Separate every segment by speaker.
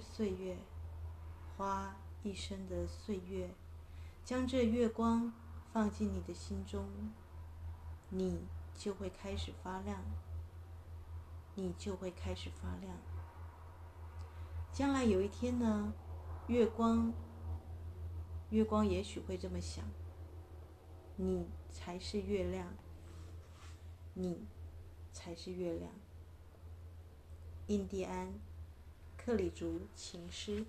Speaker 1: 岁月，花一生的岁月，将这月光放进你的心中，你就会开始发亮，你就会开始发亮。将来有一天呢，月光，月光也许会这么想：你才是月亮，你才是月亮。印第安克里族情诗。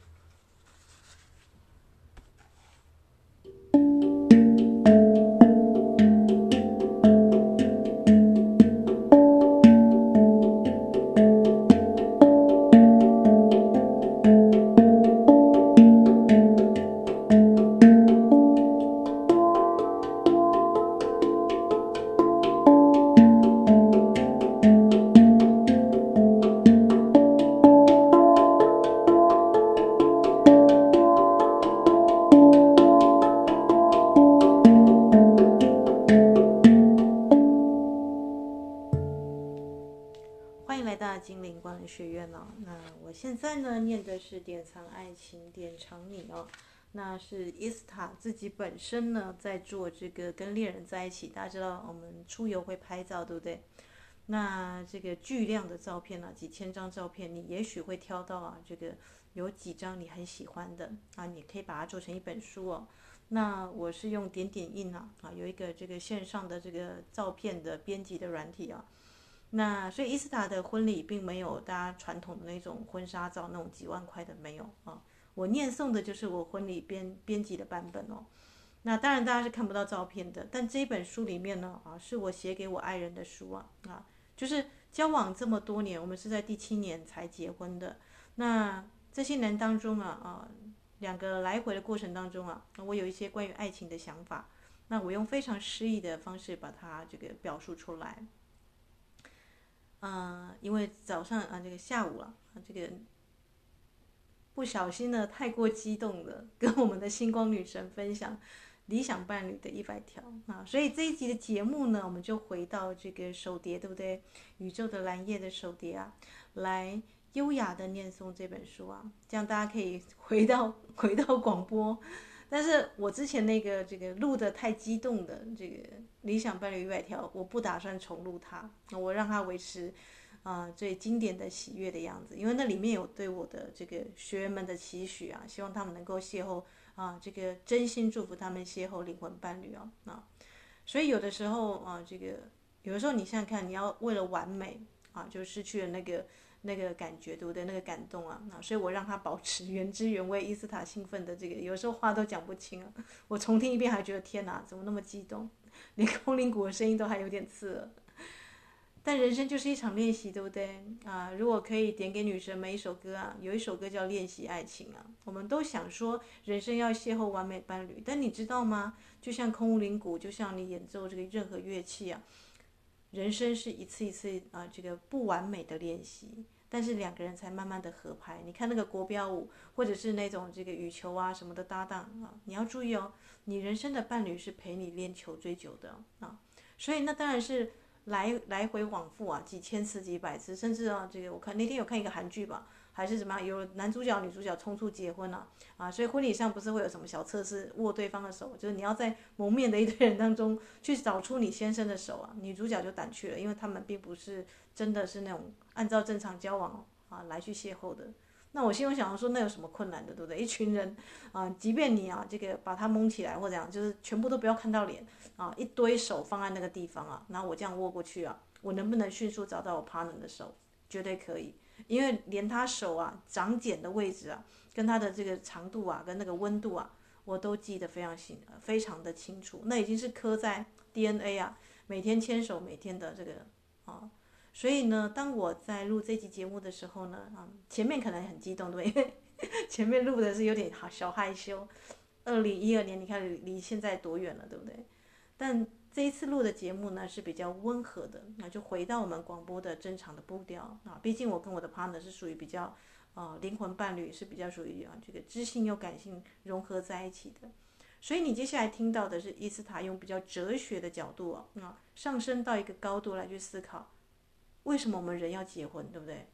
Speaker 1: 身呢，在做这个跟恋人在一起。大家知道我们出游会拍照，对不对？那这个巨量的照片呢，几千张照片，你也许会挑到啊，这个有几张你很喜欢的啊，你可以把它做成一本书哦。那我是用点点印啊，啊，有一个这个线上的这个照片的编辑的软体啊。那所以伊斯塔的婚礼并没有大家传统的那种婚纱照，那种几万块的没有啊。我念诵的就是我婚礼编编辑的版本哦。那当然大家是看不到照片的，但这一本书里面呢啊，是我写给我爱人的书啊啊，就是交往这么多年，我们是在第七年才结婚的。那这些年当中啊啊，两个来回的过程当中啊，我有一些关于爱情的想法，那我用非常诗意的方式把它这个表述出来。啊、呃，因为早上啊，这个下午啊，这个不小心呢，太过激动的跟我们的星光女神分享理想伴侣的一百条啊，所以这一集的节目呢，我们就回到这个手碟，对不对？宇宙的蓝夜的手碟啊，来优雅的念诵这本书啊，这样大家可以回到 回到广播。但是我之前那个这个录的太激动的这个理想伴侣一百条，我不打算重录它，我让它维持啊、最经典的喜悦的样子，因为那里面有对我的这个学员们的期许啊，希望他们能够邂逅啊这个真心祝福他们邂逅灵魂伴侣哦啊，所以有的时候啊这个有的时候你想想看，你要为了完美啊就失去了那个。那个感觉对不对？那个感动啊，那所以我让他保持 原汁原味。伊斯塔兴奋的这个，有时候话都讲不清啊。我重听一遍还觉得天哪，怎么那么激动？连空灵鼓的声音都还有点刺耳。但人生就是一场练习，对不对？啊，如果可以点给女神们一首歌啊，有一首歌叫《练习爱情》啊。我们都想说人生要邂逅完美伴侣，但你知道吗？就像空灵鼓，就像你演奏这个任何乐器啊。人生是一次一次啊，这个不完美的练习，但是两个人才慢慢的合拍。你看那个国标舞，或者是那种这个羽球啊什么的搭档啊，你要注意哦，你人生的伴侣是陪你练球最久的啊，所以那当然是来来回往复啊，几千次几百次，甚至啊，这个我看那天有看一个韩剧吧。还是怎么？有男主角、女主角冲出结婚了啊，啊！所以婚礼上不是会有什么小测试，握对方的手，就是你要在蒙面的一堆人当中去找出你先生的手啊。女主角就胆怯了，因为他们并不是真的是那种按照正常交往啊来去邂逅的。那我心中想说，那有什么困难的，对不对？一群人啊，即便你啊这个把他蒙起来或者这样，就是全部都不要看到脸啊，一堆手放在那个地方啊，然后我这样握过去啊，我能不能迅速找到我 partner 的手？绝对可以。因为连他手啊长茧的位置啊，跟他的这个长度啊，跟那个温度啊，我都记得非常清，非常的清楚。那已经是刻在 DNA 啊，每天牵手，每天的这个啊，所以呢，当我在录这期节目的时候呢，啊，前面可能很激动，对不对？前面录的是有点好小害羞。二零一二年，你看离现在多远了，对不对？但这一次录的节目呢是比较温和的，那就回到我们广播的正常的步调啊。毕竟我跟我的 partner 是属于比较呃灵魂伴侣是比较属于啊这个知性又感性融合在一起的。所以你接下来听到的是伊斯塔用比较哲学的角度，啊上升到一个高度来去思考，为什么我们人要结婚，对不对？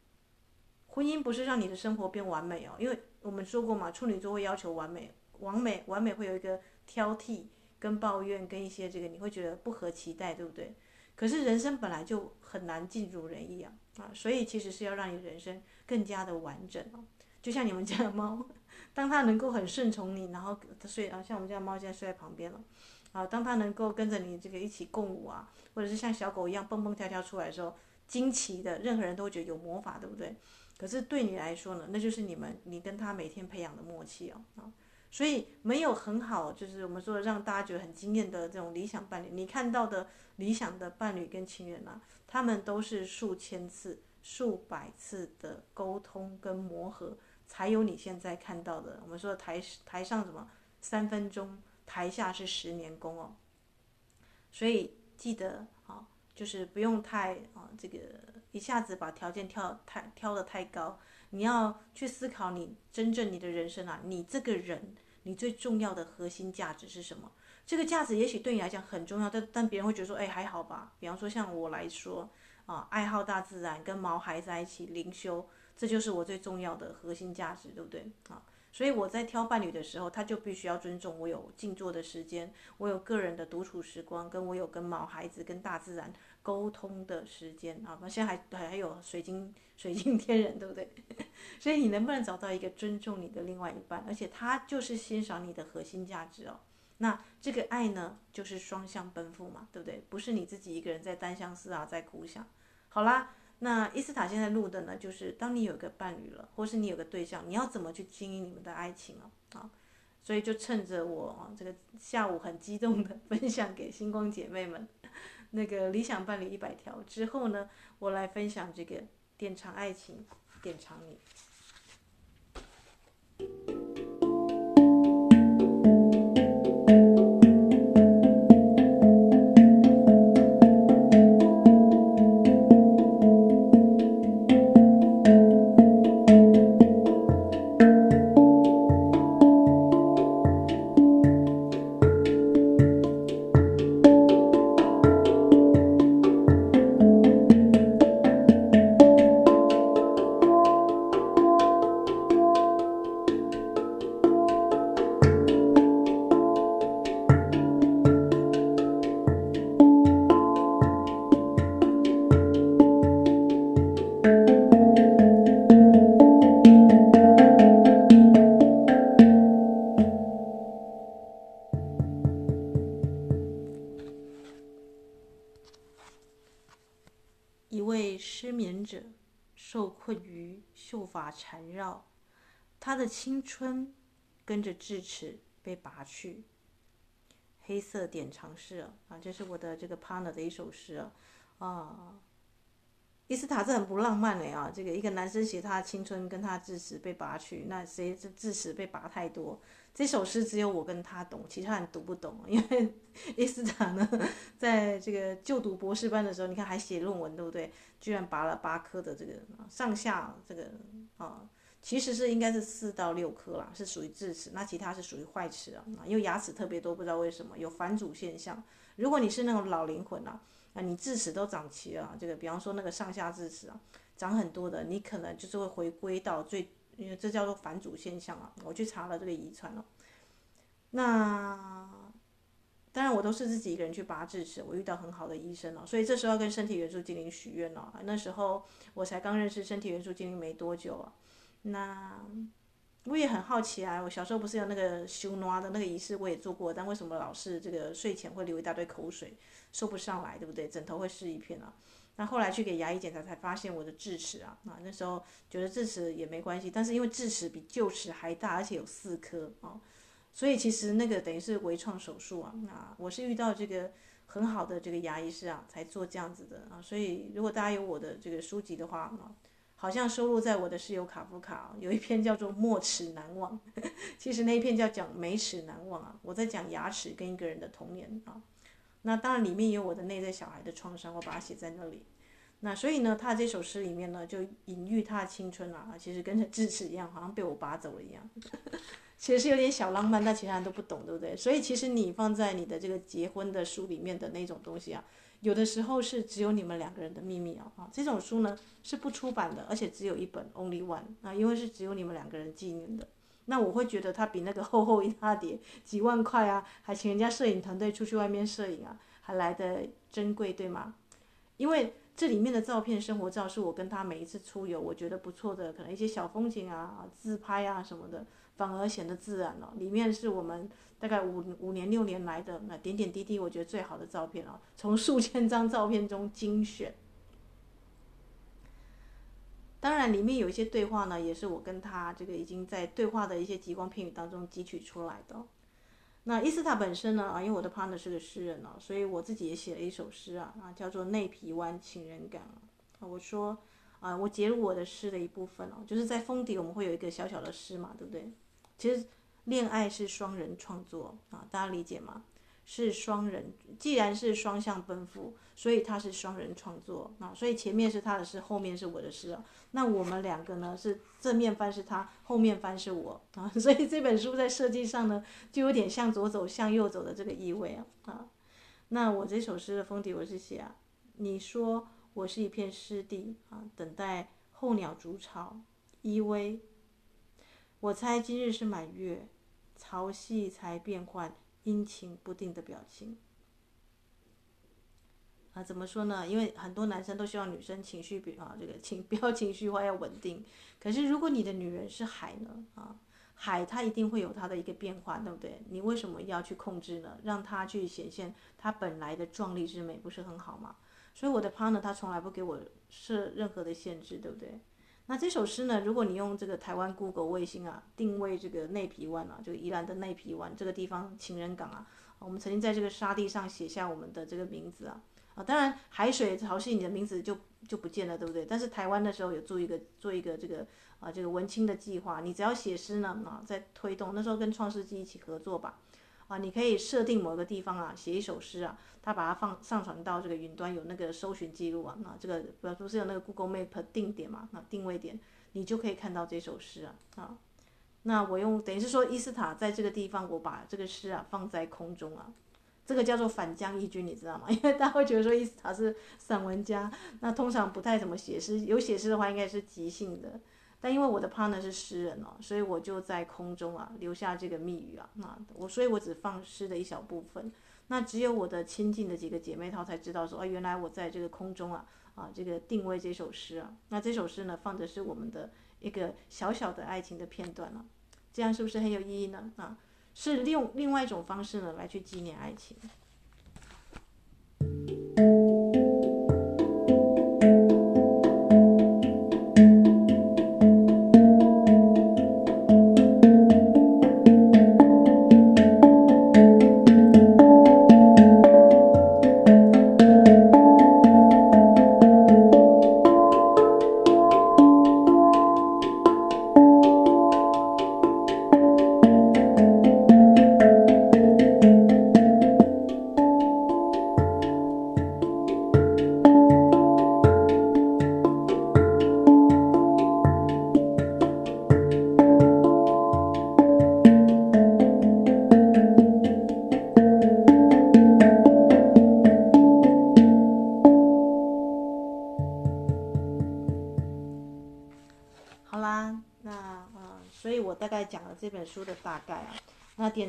Speaker 1: 婚姻不是让你的生活变完美哦，因为我们说过嘛，处女座会要求完美，完美，完美会有一个挑剔、跟抱怨、跟一些这个你会觉得不合期待，对不对？可是人生本来就很难尽如人意啊，啊，所以其实是要让你人生更加的完整哦，就像你们家的猫。当它能够很顺从你，然后他睡啊，像我们家猫现在睡在旁边了，啊，当它能够跟着你这个一起共舞啊，或者是像小狗一样蹦蹦跳跳出来的时候，惊奇的，任何人都会觉得有魔法，对不对？可是对你来说呢，那就是你们你跟他每天培养的默契哦，啊，所以没有很好，就是我们说让大家觉得很惊艳的这种理想伴侣，你看到的理想的伴侣跟情人啊，他们都是数千次、数百次的沟通跟磨合。才有你现在看到的，我们说台台上什么三分钟，台下是十年功哦。所以记得，就是不用太啊，这个一下子把条件挑太挑得太高。你要去思考你真正你的人生啊，你这个人你最重要的核心价值是什么？这个价值也许对你来讲很重要，但但别人会觉得说，哎，还好吧。比方说像我来说啊，爱好大自然，跟毛孩在一起灵修。这就是我最重要的核心价值，对不对啊？所以我在挑伴侣的时候，他就必须要尊重我有静坐的时间，我有个人的独处时光，跟我有跟毛孩子、跟大自然沟通的时间啊。那现在还还有水晶、水晶天人，对不对？所以你能不能找到一个尊重你的另外一半，而且他就是欣赏你的核心价值哦？那这个爱呢，就是双向奔赴嘛，对不对？不是你自己一个人在单相思啊，在苦想。好啦。那伊斯塔现在录的呢，就是当你有个伴侣了，或是你有个对象，你要怎么去经营你们的爱情啊？啊，所以就趁着我这个下午很激动的分享给星光姐妹们，那个理想伴侣一百条之后呢，我来分享这个典藏爱情，典藏你。缠绕，他的青春跟着智齿被拔去。黑色典藏诗啊，这是我的这个 partner 的一首诗。啊，伊斯塔这很不浪漫的啊。这个一个男生写他的青春跟他的智齿被拔去，那谁这智齿被拔太多？这首诗只有我跟他懂，其他人读不懂。因为伊斯塔呢，在这个就读博士班的时候，你看还写论文，对不对？居然拔了八颗的这个上下这个啊。其实是应该是四到六颗啦，是属于智齿，那其他是属于坏齿啊，因为牙齿特别多，不知道为什么有返祖现象。如果你是那种老灵魂啊，啊，你智齿都长齐了，这个比方说那个上下智齿啊，长很多的，你可能就是会回归到最，因为这叫做返祖现象啊。我去查了这个遗传了，那当然我都是自己一个人去拔智齿，我遇到很好的医生了，所以这时候跟身体元素精灵许愿了。那时候我才刚认识身体元素精灵没多久啊。那我也很好奇啊，我小时候不是有那个修挪的那个仪式，我也做过，但为什么老是这个睡前会流一大堆口水，说不上来，对不对？枕头会湿一片啊。那后来去给牙医检查，才发现我的智齿啊，啊，那时候觉得智齿也没关系，但是因为智齿比臼齿还大，而且有四颗啊，所以其实那个等于是微创手术啊。那我是遇到这个很好的这个牙医师啊，才做这样子的啊。所以如果大家有我的这个书籍的话啊。好像收录在我的室友卡夫卡有一篇叫做《没齿难忘》，其实那一篇叫讲没齿难忘啊。我在讲牙齿跟一个人的童年啊，那当然里面有我的内在小孩的创伤，我把它写在那里。那所以呢，他这首诗里面呢，就隐喻他的青春啊，其实跟智齿一样，好像被我拔走了一样。其实是有点小浪漫，但其他人都不懂，对不对？所以其实你放在你的这个结婚的书里面的那种东西啊，有的时候是只有你们两个人的秘密啊。啊，这种书呢是不出版的，而且只有一本，only one 啊，因为是只有你们两个人纪念的。那我会觉得它比那个厚厚一大叠几万块啊，还请人家摄影团队出去外面摄影啊，还来的珍贵，对吗？因为。这里面的照片，生活照是我跟他每一次出游，我觉得不错的，可能一些小风景啊、自拍啊什么的，反而显得自然了。里面是我们大概五五年六年来的那点点滴滴，我觉得最好的照片啊，从数千张照片中精选。当然，里面有一些对话呢，也是我跟他这个已经在对话的一些极光片语当中汲取出来的。那伊斯塔本身呢啊，因为我的 partner 是个诗人哦，所以我自己也写了一首诗啊啊，叫做《内皮湾情人港》啊。我说啊，我截录我的诗的一部分哦，就是在封底我们会有一个小小的诗嘛，对不对？其实恋爱是双人创作啊，大家理解吗？是双人，既然是双向奔赴，所以它是双人创作啊，所以前面是他的诗，后面是我的诗啊。那我们两个呢，是正面翻是他，后面翻是我啊，所以这本书在设计上呢，就有点向左走，向右走的这个意味啊啊。那我这首诗的封底我是写啊，你说我是一片湿地啊，等待候鸟筑巢依偎。我猜今日是满月，潮汐才变换。阴晴不定的表情啊，怎么说呢？因为很多男生都希望女生情绪比啊，这个情 不要情绪化，要稳定。可是如果你的女人是海呢？啊，海它一定会有它的一个变化，对不对？你为什么要去控制呢？让它去显现它本来的壮丽之美，不是很好吗？所以我的 partner 他从来不给我设任何的限制，对不对？那这首诗呢？如果你用这个台湾 Google 卫星啊，定位这个内皮湾啊，就宜兰的内皮湾这个地方情人港啊，我们曾经在这个沙地上写下我们的这个名字啊啊，当然海水潮汐你的名字就就不见了，对不对？但是台湾的时候有做一个做一个这个啊这个文青的计划，你只要写诗呢啊，在推动那时候跟创世纪一起合作吧。啊，你可以设定某个地方啊，写一首诗啊，它把它放上传到这个云端，有那个搜寻记录啊，那这个比如说是有那个 Google Map 定点嘛，那定位点，你就可以看到这首诗啊啊。那我用等于是说伊斯塔在这个地方，我把这个诗啊放在空中啊，这个叫做反将一军，你知道吗？因为大家会觉得说伊斯塔是散文家，那通常不太怎么写诗，有写诗的话应该是即兴的。但因为我的 partner 是诗人哦，所以我就在空中啊留下这个密语啊，那我所以我只放诗的一小部分，那只有我的亲近的几个姐妹她才知道说，哦，原来我在这个空中啊啊这个定位这首诗啊，那这首诗呢放的是我们的一个小小的爱情的片段了，这样是不是很有意义呢？啊，是另另外一种方式呢来去纪念爱情。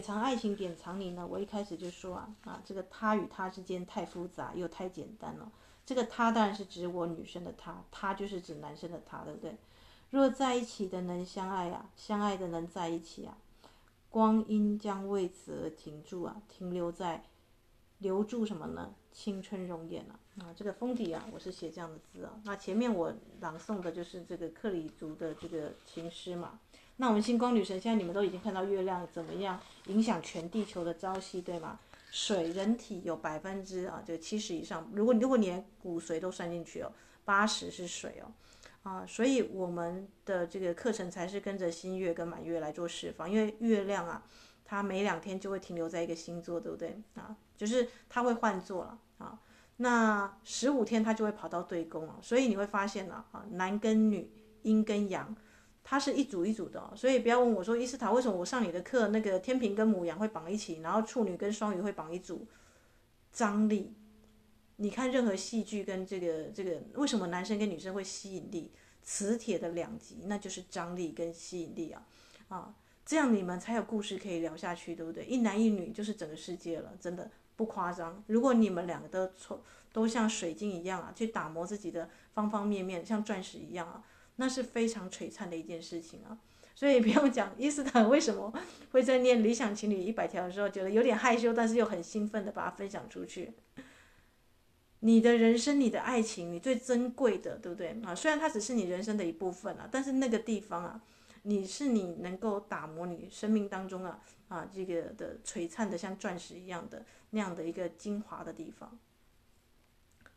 Speaker 1: 藏爱情典藏你呢？我一开始就说啊啊，这个他与他之间太复杂又太简单了。这个他当然是指我女生的他，他就是指男生的他，对不对？若在一起的能相爱啊，相爱的能在一起啊，光阴将为此而停住啊，停留在留住什么呢？青春容颜啊啊，这个封底啊，我是写这样的字啊。那前面我朗诵的就是这个克里族的这个情诗嘛。那我们星光女神，现在你们都已经看到月亮怎么样影响全地球的朝夕，对吗？水，人体有百分之啊，就七十以上，如果如果连骨髓都算进去哦，八十是水哦，啊，所以我们的这个课程才是跟着新月跟满月来做释放，因为月亮啊，它每两天就会停留在一个星座，对不对？啊，就是它会换座了啊。那十五天它就会跑到对宫了，所以你会发现呢，啊，男跟女，阴跟阳，它是一组一组的。所以不要问我说，伊斯塔为什么我上你的课，那个天平跟母羊会绑一起，然后处女跟双鱼会绑一组，张力。你看任何戏剧跟这个这个，为什么男生跟女生会吸引力？磁铁的两极，那就是张力跟吸引力啊，啊，这样你们才有故事可以聊下去，对不对？一男一女就是整个世界了，真的不夸张。如果你们两个都从都像水晶一样啊，去打磨自己的方方面面，像钻石一样啊，那是非常璀璨的一件事情啊。所以不用讲伊斯坦为什么会在念理想情侣一百条的时候觉得有点害羞，但是又很兴奋的把它分享出去。你的人生，你的爱情，你最珍贵的，对不对啊？虽然它只是你人生的一部分啊，但是那个地方啊，你是你能够打磨你生命当中啊啊这个的璀璨的像钻石一样的那样的一个精华的地方。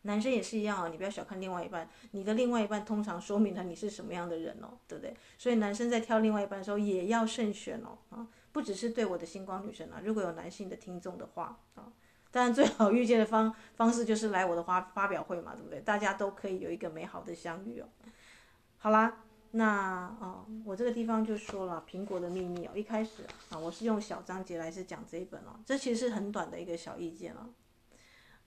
Speaker 1: 男生也是一样啊，你不要小看另外一半，你的另外一半通常说明了你是什么样的人哦，对不对？所以男生在挑另外一半的时候也要慎选哦啊，不只是对我的星光女神啊，如果有男性的听众的话啊。当然，最好遇见的方方式就是来我的发发表会嘛，对不对？大家都可以有一个美好的相遇哦。好啦，那哦，我这个地方就说了苹果的秘密哦。一开始啊，我是用小章节来是讲这一本哦，这其实是很短的一个小意见哦。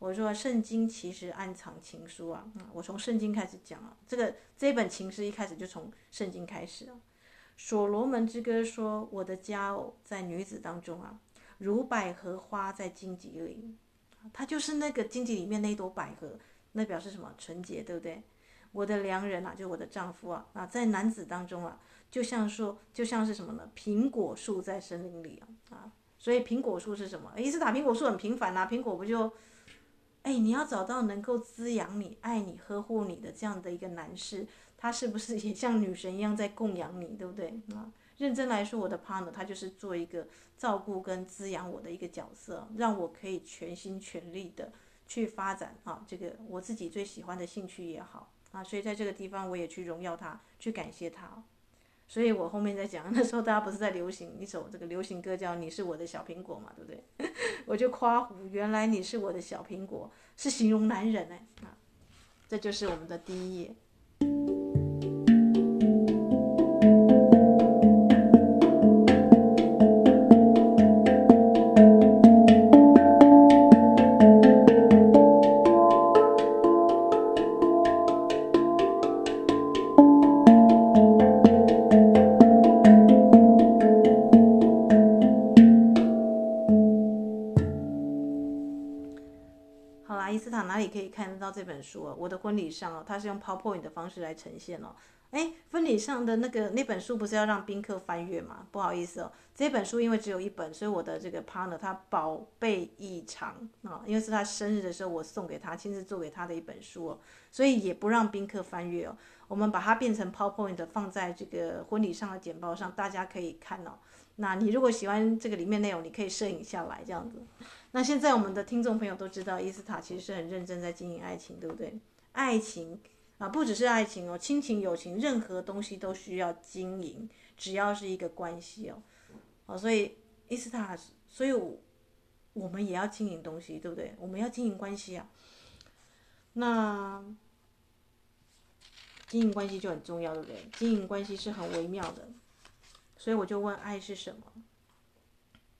Speaker 1: 我说圣经其实暗藏情书啊，嗯我从圣经开始讲啊，这个这本情诗一开始就从圣经开始啊。所罗门之歌说：“我的佳偶在女子当中啊。”如百合花在荆棘里，它就是那个荆棘里面那一朵百合，那表示什么？纯洁，对不对？我的良人啊，就我的丈夫啊，啊，在男子当中啊，就像说，就像是什么呢？苹果树在森林里啊，啊，所以苹果树是什么？伊斯塔苹果树很平凡呐，苹果不就，哎，你要找到能够滋养你、爱你、呵护你的这样的一个男士，他是不是也像女神一样在供养你，对不对啊？认真来说，我的 partner 他就是做一个照顾跟滋养我的一个角色，让我可以全心全力的去发展啊，这个我自己最喜欢的兴趣也好啊，所以在这个地方我也去荣耀他，去感谢他。所以我后面在讲，那时候大家不是在流行一首这个流行歌叫《你是我的小苹果》嘛，对不对？我就夸胡，原来你是我的小苹果，是形容男人哎啊，这就是我们的第一页。这本书啊，我的婚礼上哦，它是用 PowerPoint 的方式来呈现哦。哎，婚礼上的那个那本书不是要让宾客翻阅吗？不好意思哦，这本书因为只有一本，所以我的这个 partner 他宝贝异常啊，因为是他生日的时候我送给他，亲自做给他的一本书哦，所以也不让宾客翻阅哦。我们把它变成 PowerPoint 放在这个婚礼上的简报上，大家可以看哦。那你如果喜欢这个里面内容，你可以摄影下来这样子。那现在我们的听众朋友都知道，伊斯塔其实是很认真在经营爱情，对不对？爱情啊，不只是爱情哦，亲情、友情，任何东西都需要经营，只要是一个关系哦。哦，所以伊斯塔，所以，我们也要经营东西，对不对？我们要经营关系啊。那经营关系就很重要，对不对？经营关系是很微妙的，所以我就问，爱是什么？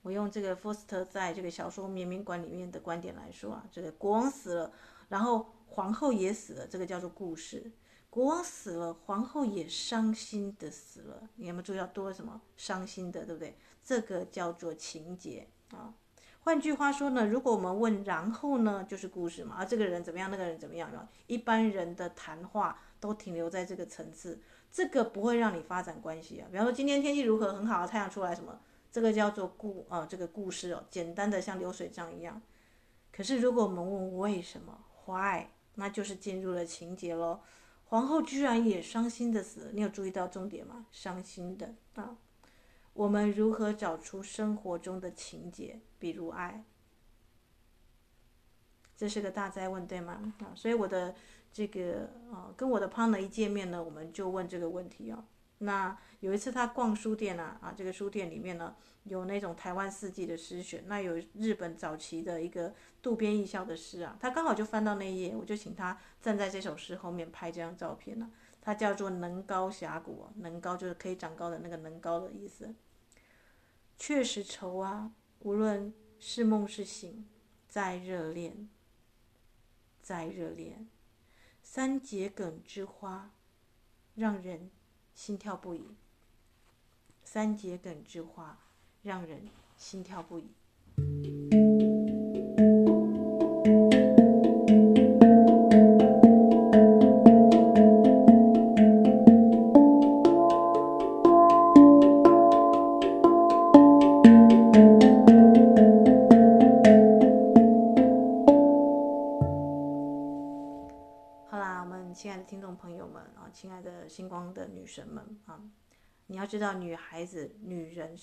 Speaker 1: 我用这个福斯特在这个小说《绵绵馆》里面的观点来说啊，这个国王死了，然后皇后也死了，这个叫做故事。国王死了，皇后也伤心的死了，你有没有注意到多什么伤心的，对不对？这个叫做情节啊。换句话说呢，如果我们问然后呢，就是故事嘛。啊，这个人怎么样，那个人怎么样？一般人的谈话都停留在这个层次，这个不会让你发展关系啊。比方说今天天气如何，很好，太阳出来什么？这个叫做故啊，这个故事哦，简单的像流水账一样。可是如果我们问为什么，why，那就是进入了情节喽。皇后居然也伤心的死，你有注意到重点吗？伤心的啊。我们如何找出生活中的情节，比如爱？这是个大哉问，对吗？啊，所以我的这个啊，跟我的 partner 一见面呢，我们就问这个问题啊。那有一次他逛书店啊，啊，这个书店里面呢有那种台湾四季的诗选，那有日本早期的一个渡边义孝的诗啊，他刚好就翻到那一页，我就请他站在这首诗后面拍这张照片呢、啊。它叫做能高峡谷，能高就是可以长高的那个能高的意思。确实愁啊，无论是梦是醒，再热恋，再热恋，三桔梗之花，让人心跳不已。三节梗之花，让人心跳不已。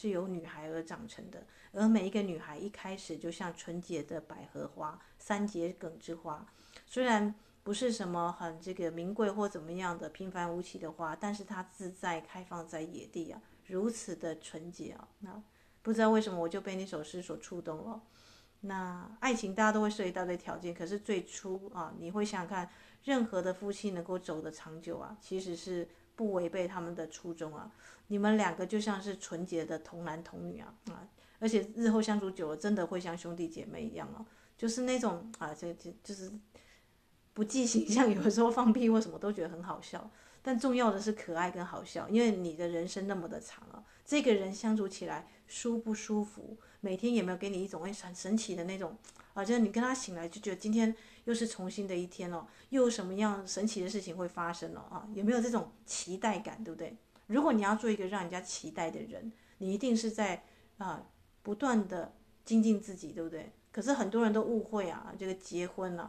Speaker 1: 是由女孩而长成的，而每一个女孩一开始就像纯洁的百合花，三节梗之花，虽然不是什么很这个名贵或怎么样的平凡无奇的花，但是它自在开放在野地啊，如此的纯洁啊。那不知道为什么我就被那首诗所触动了。那爱情大家都会设一大堆条件，可是最初啊，你会想想看。任何的夫妻能够走得长久啊，其实是不违背他们的初衷啊。你们两个就像是纯洁的童男童女啊啊！而且日后相处久了，真的会像兄弟姐妹一样哦，就是那种啊，这这就是不计形象，有的时候放屁或什么都觉得很好笑。但重要的是可爱跟好笑，因为你的人生那么的长啊，这个人相处起来舒不舒服？每天有没有给你一种很神奇的那种啊？就你跟他醒来就觉得今天。又是重新的一天哦，又有什么样神奇的事情会发生了啊？有没有这种期待感，对不对？如果你要做一个让人家期待的人，你一定是在啊不断的精进自己，对不对？可是很多人都误会啊，这个结婚了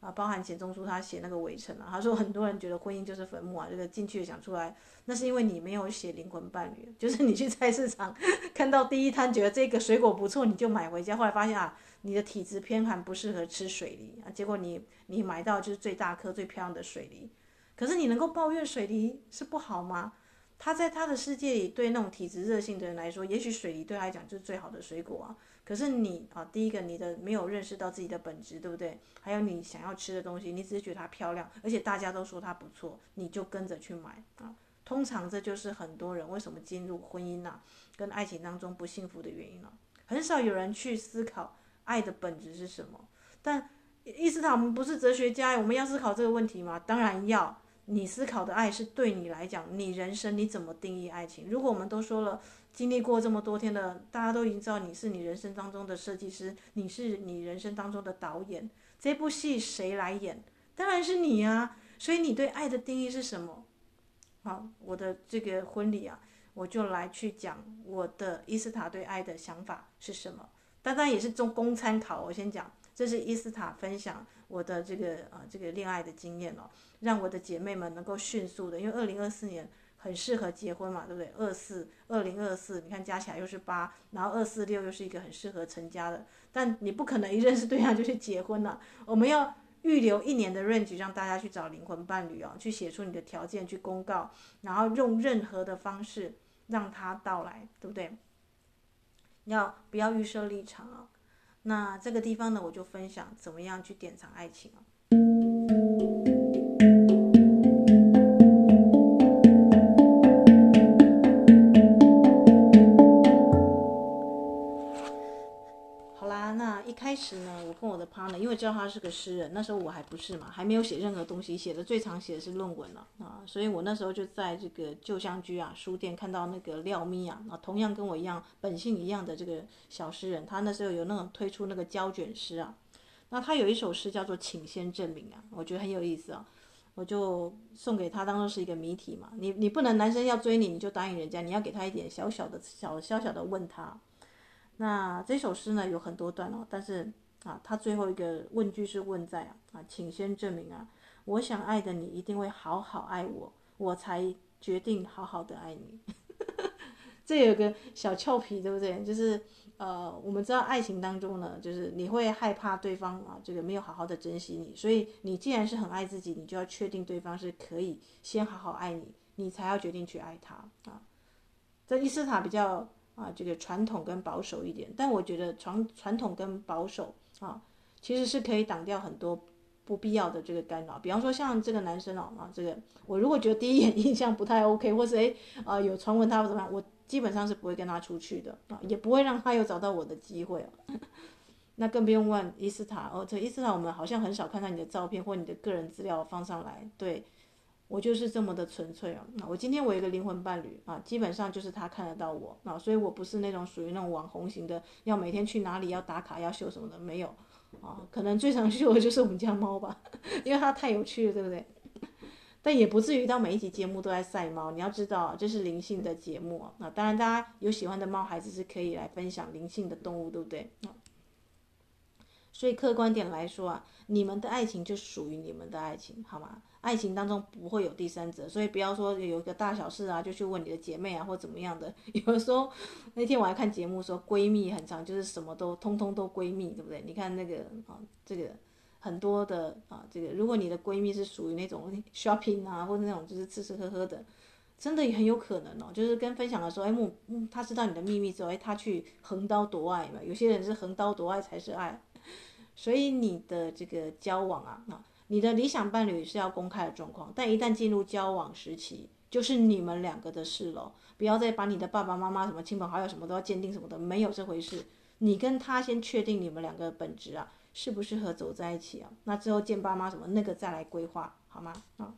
Speaker 1: 啊，啊，包含钱钟书他写那个围城啊，他说很多人觉得婚姻就是坟墓啊，这个进去想出来，那是因为你没有写灵魂伴侣，就是你去菜市场 看到第一摊觉得这个水果不错，你就买回家，后来发现啊。你的体质偏寒，不适合吃水梨啊，结果你你买到就是最大颗、最漂亮的水梨，可是你能够抱怨水梨是不好吗？他在他的世界里，对那种体质热性的人来说，也许水梨对他来讲就是最好的水果啊。可是你啊，第一个你的没有认识到自己的本质，对不对？还有你想要吃的东西，你只是觉得它漂亮，而且大家都说它不错，你就跟着去买啊。通常这就是很多人为什么进入婚姻啊，跟爱情当中不幸福的原因了。很少有人去思考。爱的本质是什么？但伊斯塔，我们不是哲学家，我们要思考这个问题吗？当然要。你思考的爱是对你来讲，你人生你怎么定义爱情？如果我们都说了，经历过这么多天的，大家都已经知道你是你人生当中的设计师，你是你人生当中的导演，这部戏谁来演？当然是你啊。所以你对爱的定义是什么？好，我的这个婚礼啊，我就来去讲我的伊斯塔对爱的想法是什么。当然也是中供参考。我先讲，这是伊斯塔分享我的这个啊这个恋爱的经验哦，让我的姐妹们能够迅速的，因为二零二四年很适合结婚嘛，对不对？二四二零二四，你看加起来又是八，然后二四六又是一个很适合成家的。但你不可能一认识对象就去结婚了，我们要预留一年的 range 让大家去找灵魂伴侣哦，去写出你的条件去公告，然后用任何的方式让他到来，对不对？要不要预设立场啊？那这个地方呢，我就分享怎么样去典藏爱情啊。开始呢，我跟我的 partner，因为知道他是个诗人，那时候我还不是嘛，还没有写任何东西，写的最常写的是论文了啊，所以我那时候就在这个旧香居啊书店看到那个廖咪啊，啊，同样跟我一样本性一样的这个小诗人，他那时候有那种推出那个胶卷诗啊，那他有一首诗叫做《请先证明》啊，我觉得很有意思啊，我就送给他，当做是一个谜题嘛，你你不能男生要追你，你就答应人家，你要给他一点小小的小小小的问他。那这首诗呢，有很多段哦，但是啊，它最后一个问句是问在啊啊，请先证明啊，我想爱的你一定会好好爱我，我才决定好好的爱你。这有个小俏皮，对不对？就是呃，我们知道爱情当中呢，就是你会害怕对方啊，这个没有好好的珍惜你，所以你既然是很爱自己，你就要确定对方是可以先好好爱你，你才要决定去爱他啊。这伊斯塔比较啊，这个传统跟保守一点，但我觉得传传统跟保守啊，其实是可以挡掉很多不必要的这个干扰。比方说像这个男生哦啊，这个我如果觉得第一眼 印象不太 OK，或是诶啊有传闻他怎么样，我基本上是不会跟他出去的啊，也不会让他有找到我的机会。那更不用问伊斯塔哦，这伊斯塔我们好像很少看到你的照片或你的个人资料放上来。对，我就是这么的纯粹啊。那我今天我有一个灵魂伴侣啊，基本上就是他看得到我啊，所以我不是那种属于那种网红型的，要每天去哪里要打卡要秀什么的，没有啊。可能最常秀的就是我们家猫吧，因为它太有趣了，对不对？但也不至于到每一集节目都在晒猫。你要知道，这是灵性的节目啊。那当然，大家有喜欢的猫孩子是可以来分享灵性的动物，对不对？所以客观点来说啊，你们的爱情就属于你们的爱情，好吗？爱情当中不会有第三者，所以不要说有一个大小事啊，就去问你的姐妹啊或怎么样的。有的时候那天我还看节目说闺蜜很常，就是什么都通通都闺蜜，对不对？你看那个啊，这个很多的啊，这个如果你的闺蜜是属于那种 shopping 啊，或者那种就是吃吃喝喝的，真的也很有可能哦。就是跟分享的时候，哎，木嗯，他知道你的秘密之后，哎，他去横刀夺爱嘛。有些人是横刀夺爱才是爱。所以你的这个交往啊，啊，你的理想伴侣是要公开的状况，但一旦进入交往时期，就是你们两个的事了。不要再把你的爸爸妈妈、什么亲朋好友什么都要鉴定什么的，没有这回事。你跟他先确定你们两个本质啊，适不适合走在一起啊？那之后见爸妈什么那个再来规划，好吗？啊，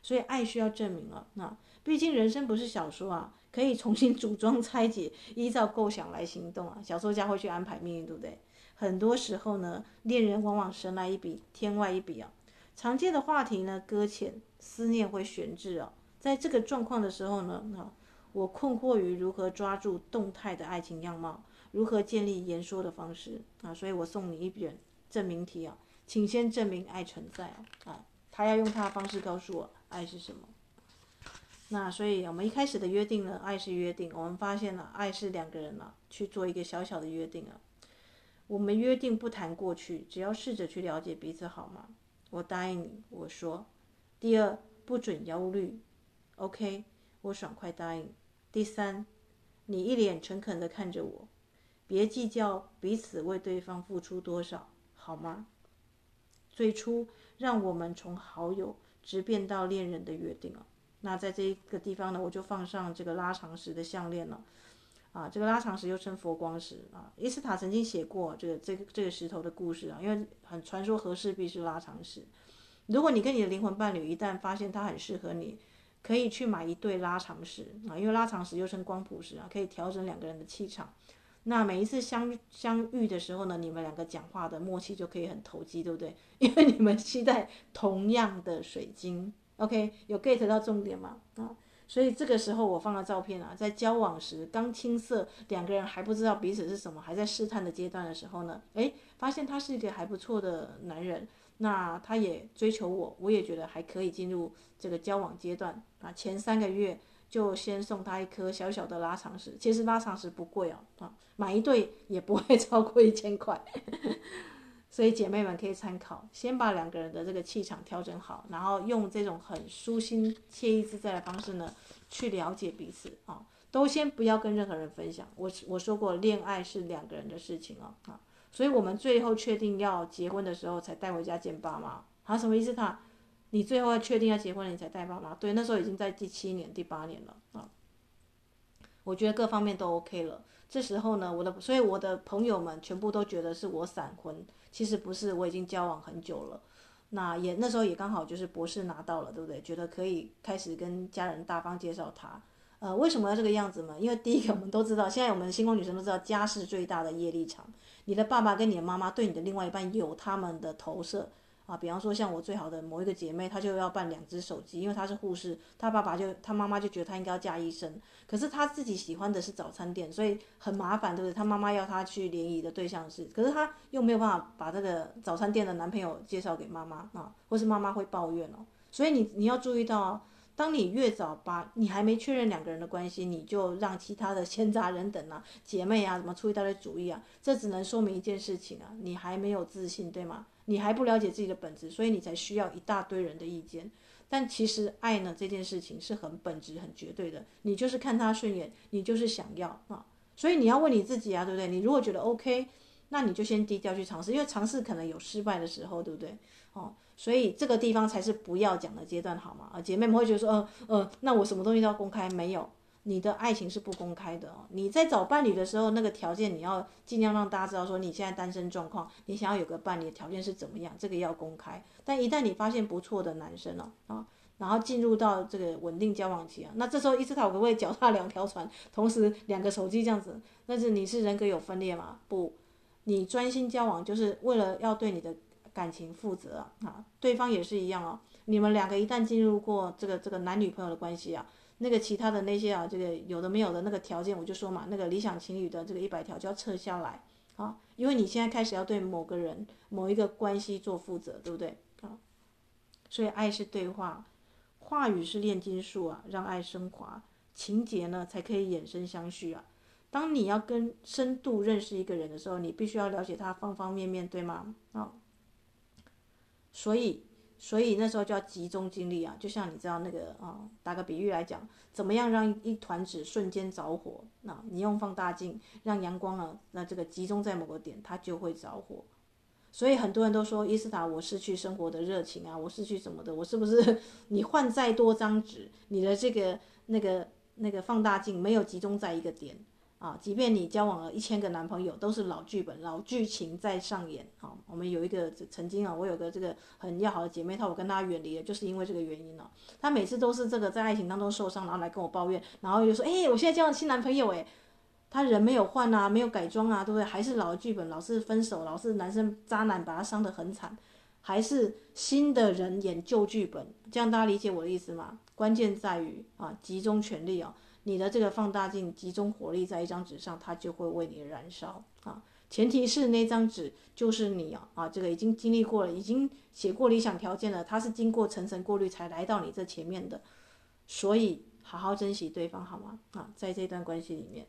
Speaker 1: 所以爱需要证明了。那毕竟人生不是小说啊，可以重新组装拆解，依照构想来行动啊。小说家会去安排命运，对不对？很多时候呢，恋人往往神来一笔，天外一笔啊。常见的话题呢，搁浅，思念会悬置啊。在这个状况的时候呢，啊，我困惑于如何抓住动态的爱情样貌，如何建立言说的方式啊。所以我送你一卷证明题啊，请先证明爱存在啊。啊，他要用他的方式告诉我爱是什么。那所以我们一开始的约定呢，爱是约定。我们发现了，爱是两个人啊，去做一个小小的约定啊。我们约定不谈过去，只要试着去了解彼此，好吗？我答应你，我说。第二，不准忧虑，OK，我爽快答应。第三，你一脸诚恳地看着我，别计较彼此为对方付出多少，好吗？最初让我们从好友直变到恋人的约定啊，那在这个地方呢，我就放上这个拉长石的项链了。啊，这个拉长石又称佛光石啊。伊斯塔曾经写过这个这个这个石头的故事啊，因为很传说和氏璧是拉长石。如果你跟你的灵魂伴侣一旦发现它很适合你，可以去买一对拉长石啊，因为拉长石又称光谱石啊，可以调整两个人的气场。那每一次相相遇的时候呢，你们两个讲话的默契就可以很投机，对不对？因为你们期待同样的水晶。OK，有 get 到重点吗？啊？所以这个时候我放了照片啊，在交往时刚青涩，两个人还不知道彼此是什么，还在试探的阶段的时候呢，诶，发现他是一个还不错的男人，那他也追求我，我也觉得还可以进入这个交往阶段啊。前三个月就先送他一颗小小的拉长石，其实拉长石不贵哦，啊，买一对也不会 超过一千块。所以姐妹们可以参考，先把两个人的这个气场调整好，然后用这种很舒心、惬意自在的方式呢，去了解彼此啊。都先不要跟任何人分享。我我说过，恋爱是两个人的事情啊啊。所以我们最后确定要结婚的时候，才带回家见爸妈。啊什么意思？他，你最后要确定要结婚了，你才带爸妈？对，那时候已经在第七年、第八年了啊。我觉得各方面都 OK 了。这时候呢，我的所以我的朋友们全部都觉得是我闪婚。其实不是，我已经交往很久了，那也那时候也刚好就是博士拿到了，对不对？觉得可以开始跟家人大方介绍他。呃，为什么要这个样子嘛？因为第一个我们都知道，现在我们星光女神都知道，家是最大的业力场。你的爸爸跟你的妈妈对你的另外一半有他们的投射。啊，比方说像我最好的某一个姐妹，她就要办两只手机，因为她是护士，她爸爸就她妈妈就觉得她应该要嫁医生，可是她自己喜欢的是早餐店，所以很麻烦，对不对？她妈妈要她去联谊的对象是，可是她又没有办法把这个早餐店的男朋友介绍给妈妈啊，或是妈妈会抱怨哦，所以你你要注意到。当你越早把你还没确认两个人的关系，你就让其他的闲杂人等啊、姐妹啊，什么出一大堆主意啊，这只能说明一件事情啊，你还没有自信，对吗？你还不了解自己的本质，所以你才需要一大堆人的意见。但其实爱呢这件事情是很本质、很绝对的，你就是看他顺眼，你就是想要啊。所以你要问你自己啊，对不对？你如果觉得 OK，那你就先低调去尝试，因为尝试可能有失败的时候，对不对？哦，所以这个地方才是不要讲的阶段，好吗？啊，姐妹们会觉得说，呃呃，那我什么东西都要公开？没有，你的爱情是不公开的哦。你在找伴侣的时候，那个条件你要尽量让大家知道，说你现在单身状况，你想要有个伴侣的条件是怎么样，这个要公开。但一旦你发现不错的男生了啊，然后进入到这个稳定交往期啊，那这时候伊斯塔可不可以脚踏两条船，同时两个手机这样子？但是你是人格有分裂吗？不，你专心交往就是为了要对你的。感情负责，啊，对方也是一样哦。你们两个一旦进入过这个这个男女朋友的关系啊，那个其他的那些啊，这个有的没有的那个条件，我就说嘛，那个理想情侣的这个一百条就要撤下来啊，因为你现在开始要对某个人某一个关系做负责，对不对啊？所以爱是对话，话语是炼金术啊，让爱升华，情节呢才可以衍生相续啊。当你要跟深度认识一个人的时候，你必须要了解他方方面面，对吗？啊。所以，所以那时候就要集中精力啊，就像你知道那个啊，打个比喻来讲，怎么样让一团纸瞬间着火？那你用放大镜让阳光啊，那这个集中在某个点，它就会着火。所以很多人都说，伊斯塔，我失去生活的热情啊，我失去什么的？我是不是 你换再多张纸，你的这个那个那个放大镜没有集中在一个点？啊，即便你交往了一千个男朋友，都是老剧本、老剧情在上演。啊，我们有一个曾经啊，我有个这个很要好的姐妹，她我跟她远离了，就是因为这个原因了。她每次都是这个在爱情当中受伤，然后来跟我抱怨，然后又说：“哎，我现在交了新男朋友，哎，他人没有换啊，没有改装啊，对不对？还是老剧本，老是分手，老是男生渣男把她伤得很惨，还是新的人演旧剧本。这样大家理解我的意思吗？关键在于啊，集中全力啊。”你的这个放大镜集中火力在一张纸上，它就会为你燃烧啊！前提是那张纸就是你啊啊！这个已经经历过了，已经写过理想条件了，它是经过层层过滤才来到你这前面的，所以好好珍惜对方好吗？啊，在这段关系里面。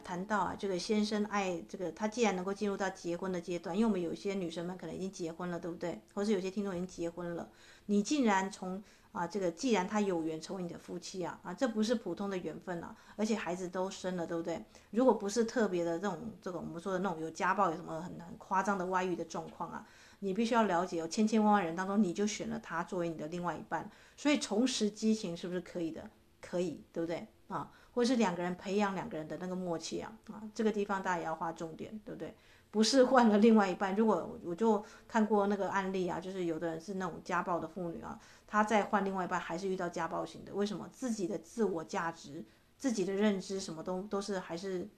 Speaker 1: 谈到啊，这个先生爱这个，他既然能够进入到结婚的阶段，因为我们有些女生们可能已经结婚了，对不对？或是有些听众已经结婚了，你竟然从啊这个，既然他有缘成为你的夫妻啊啊，这不是普通的缘分啊，而且孩子都生了，对不对？如果不是特别的这种这种我们说的那种有家暴有什么很很夸张的外遇的状况啊，你必须要了解，有千千万万人当中，你就选了他作为你的另外一半，所以重拾激情是不是可以的？可以，对不对啊？或是两个人培养两个人的那个默契啊啊，这个地方大家也要划重点，对不对？不是换了另外一半。如果我就看过那个案例啊，就是有的人是那种家暴的妇女啊，她再换另外一半还是遇到家暴型的。为什么？自己的自我价值、自己的认知什么都都是还是，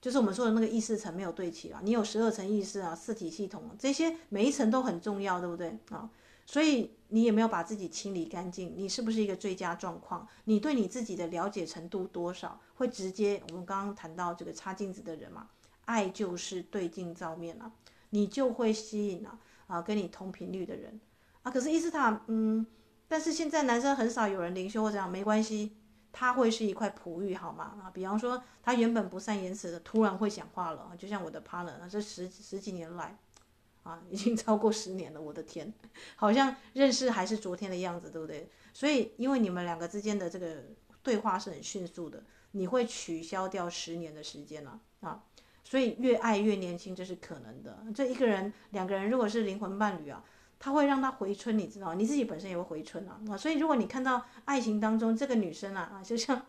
Speaker 1: 就是我们说的那个意识层没有对齐啊。你有十二层意识啊，四体系统这些每一层都很重要，对不对啊？所以你有没有把自己清理干净？你是不是一个最佳状况？你对你自己的了解程度多少？会直接我们刚刚谈到这个擦镜子的人嘛？爱就是对镜照面啊，你就会吸引啊啊跟你同频率的人啊。可是伊斯塔，嗯，但是现在男生很少有人灵修或这样，没关系，他会是一块璞玉好吗？啊，比方说他原本不善言辞的，突然会讲话了，就像我的 partner，这十十几年来。啊，已经 超过十年了，我的天，好像认识还是昨天的样子，对不对？所以，因为你们两个之间的这个对话是很迅速的，你会取消掉十年的时间了啊，啊！所以越爱越年轻，这是可能的。这一个人、两个人，如果是灵魂伴侣啊，他会让他回春，你知道，你自己本身也会回春啊。啊，所以如果你看到爱情当中这个女生啊，啊，就像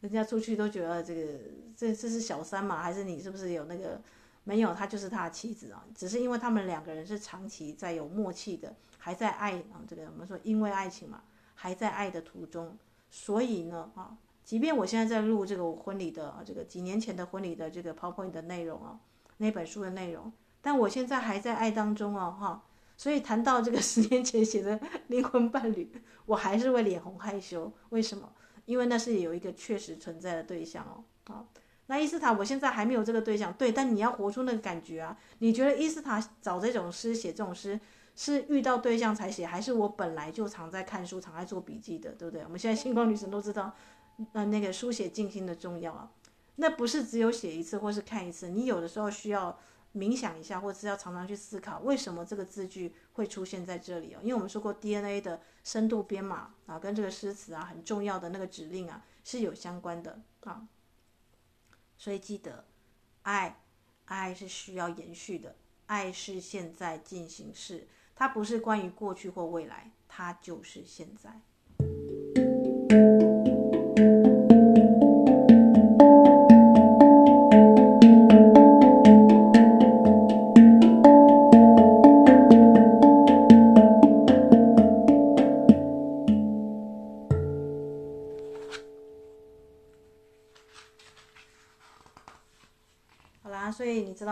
Speaker 1: 人家出去都觉得这个这这是小三嘛，还是你是不是有那个？没有，他就是他的妻子啊，只是因为他们两个人是长期在有默契的，还在爱啊，这个我们说因为爱情嘛，还在爱的途中，所以呢啊，即便我现在在录这个婚礼的这个几年前的婚礼的这个 PowerPoint 的内容啊，那本书的内容，但我现在还在爱当中哦哈，所以谈到这个十年前写的灵魂伴侣，我还是会脸红害羞，为什么？因为那是有一个确实存在的对象哦啊。那伊斯塔，我现在还没有这个对象，对，但你要活出那个感觉啊。你觉得伊斯塔找这种诗、写这种诗，是遇到对象才写，还是我本来就常在看书、常在做笔记的，对不对？我们现在星光女神都知道，呃，那个书写静心的重要啊。那不是只有写一次或是看一次，你有的时候需要冥想一下，或是要常常去思考，为什么这个字句会出现在这里哦？因为我们说过 DNA 的深度编码啊，跟这个诗词啊很重要的那个指令啊是有相关的啊。所以记得，爱，爱是需要延续的，爱是现在进行式，它不是关于过去或未来，它就是现在。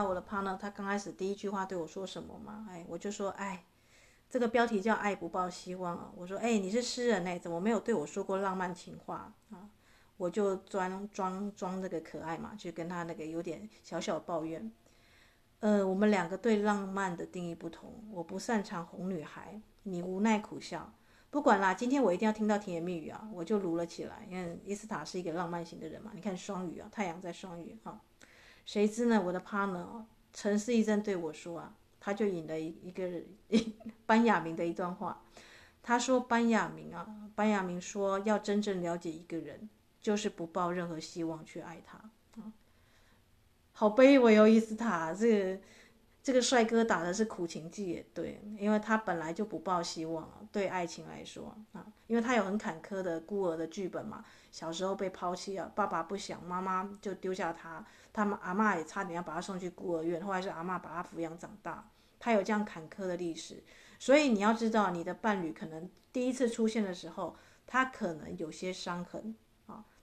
Speaker 1: 我的 partner，他刚开始第一句话对我说什么吗？哎，我就说，哎，这个标题叫“爱不抱希望”啊。我说，哎，你是诗人呢，怎么没有对我说过浪漫情话啊？我就装装装这个可爱嘛，就跟他那个有点小小抱怨。呃，我们两个对浪漫的定义不同，我不擅长哄女孩，你无奈苦笑。不管啦，今天我一定要听到甜言蜜语啊，我就撸了起来。因为伊斯塔是一个浪漫型的人嘛，你看双鱼啊，太阳在双鱼哈。谁知呢？我的 partner 哦，陈思一阵对我说啊，他就引了一一个 班亚明的一段话。他说：“班亚明啊，班亚明说，要真正了解一个人，就是不抱任何希望去爱他啊。好卑微哦，伊斯塔，这个这个帅哥打的是苦情计也对，因为他本来就不抱希望啊，对爱情来说啊，因为他有很坎坷的孤儿的剧本嘛，小时候被抛弃了，爸爸不想，妈妈就丢下他。”他们阿嬷也差点要把他送去孤儿院，后来是阿嬷把他抚养长大。他有这样坎坷的历史，所以你要知道，你的伴侣可能第一次出现的时候，他可能有些伤痕。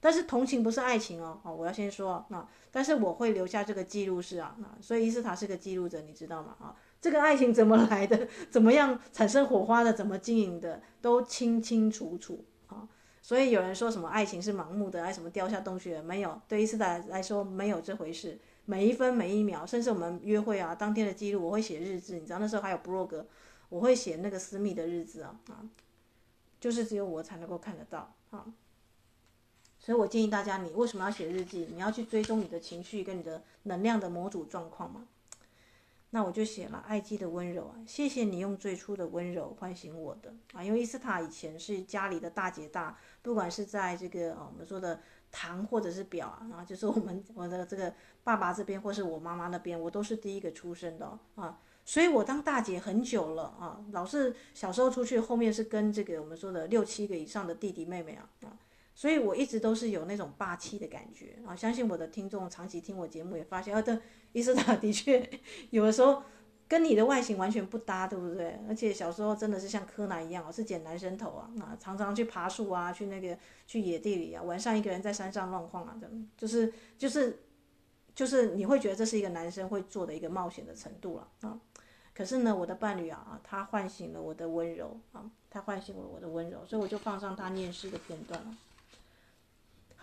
Speaker 1: 但是同情不是爱情哦，哦，我要先说那，但是我会留下这个记录是啊，那所以伊斯塔是个记录者，你知道吗？啊，这个爱情怎么来的，怎么样产生火花的，怎么经营的，都清清楚楚啊。所以有人说什么爱情是盲目的，爱什么掉下洞穴？没有，对伊斯塔来说没有这回事。每一分每一秒，甚至我们约会啊，当天的记录，我会写日志。你知道那时候还有 blog，我会写那个私密的日志啊啊，就是只有我才能够看得到啊。所以我建议大家，你为什么要写日记？你要去追踪你的情绪跟你的能量的模组状况嘛。那我就写了爱姬的温柔啊，谢谢你用最初的温柔唤醒我的啊，因为伊斯塔以前是家里的大姐大，不管是在这个我们说的堂或者是表啊，然后就是我们我的这个爸爸这边或是我妈妈那边，我都是第一个出生的啊，所以我当大姐很久了啊，老是小时候出去，后面是跟这个我们说的六七个以上的弟弟妹妹啊啊。所以我一直都是有那种霸气的感觉啊！相信我的听众长期听我节目也发现，啊，这，伊斯塔的确有的时候跟你的外形完全不搭，对不对？而且小时候真的是像柯南一样，是剪男生头啊，啊，常常去爬树啊，去那个去野地里啊，晚上一个人在山上乱晃啊，这样就是就是就是你会觉得这是一个男生会做的一个冒险的程度了啊！可是呢，我的伴侣啊，他唤醒了我的温柔啊，他唤醒了我的温柔，所以我就放上他念诗的片段了。